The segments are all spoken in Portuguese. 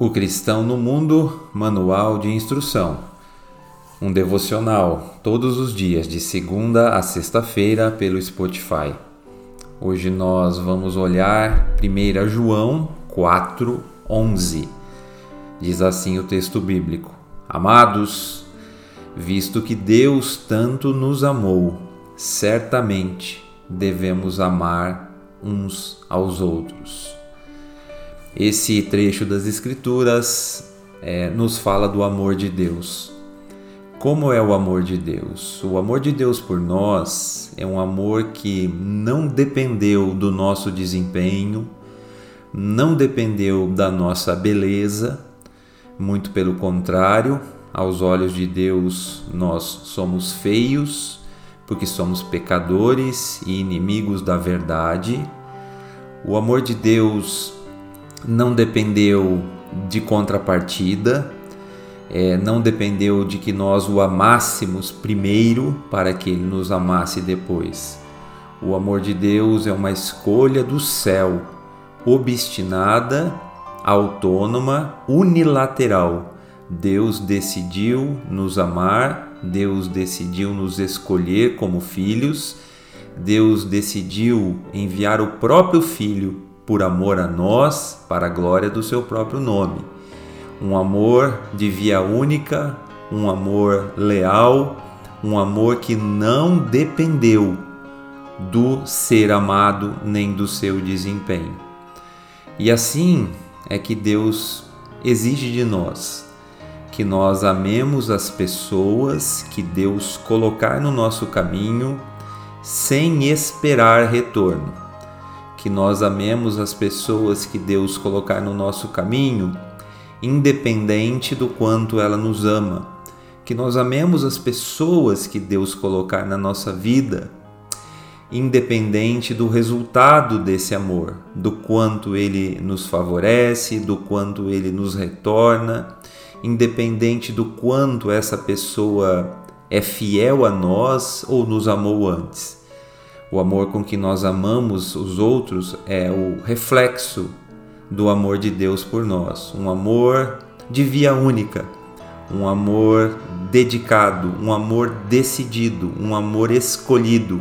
O Cristão no Mundo Manual de Instrução. Um devocional todos os dias, de segunda a sexta-feira, pelo Spotify. Hoje nós vamos olhar 1 João 4, 11. Diz assim o texto bíblico: Amados, visto que Deus tanto nos amou, certamente devemos amar uns aos outros. Esse trecho das Escrituras é, nos fala do amor de Deus. Como é o amor de Deus? O amor de Deus por nós é um amor que não dependeu do nosso desempenho, não dependeu da nossa beleza, muito pelo contrário, aos olhos de Deus nós somos feios, porque somos pecadores e inimigos da verdade. O amor de Deus não dependeu de contrapartida, é, não dependeu de que nós o amássemos primeiro para que ele nos amasse depois. O amor de Deus é uma escolha do céu, obstinada, autônoma, unilateral. Deus decidiu nos amar, Deus decidiu nos escolher como filhos, Deus decidiu enviar o próprio Filho por amor a nós, para a glória do seu próprio nome. Um amor de via única, um amor leal, um amor que não dependeu do ser amado nem do seu desempenho. E assim é que Deus exige de nós que nós amemos as pessoas que Deus colocar no nosso caminho sem esperar retorno que nós amemos as pessoas que Deus colocar no nosso caminho, independente do quanto ela nos ama. Que nós amemos as pessoas que Deus colocar na nossa vida, independente do resultado desse amor, do quanto ele nos favorece, do quanto ele nos retorna, independente do quanto essa pessoa é fiel a nós ou nos amou antes. O amor com que nós amamos os outros é o reflexo do amor de Deus por nós, um amor de via única, um amor dedicado, um amor decidido, um amor escolhido,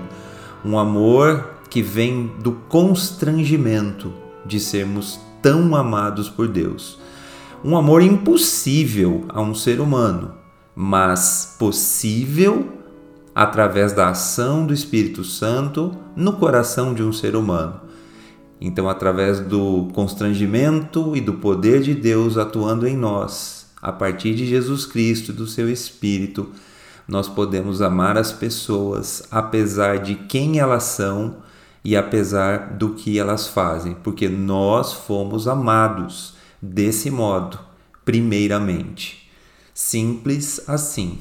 um amor que vem do constrangimento de sermos tão amados por Deus. Um amor impossível a um ser humano, mas possível através da ação do Espírito Santo no coração de um ser humano. Então, através do constrangimento e do poder de Deus atuando em nós, a partir de Jesus Cristo e do seu Espírito, nós podemos amar as pessoas apesar de quem elas são e apesar do que elas fazem, porque nós fomos amados desse modo, primeiramente. Simples assim.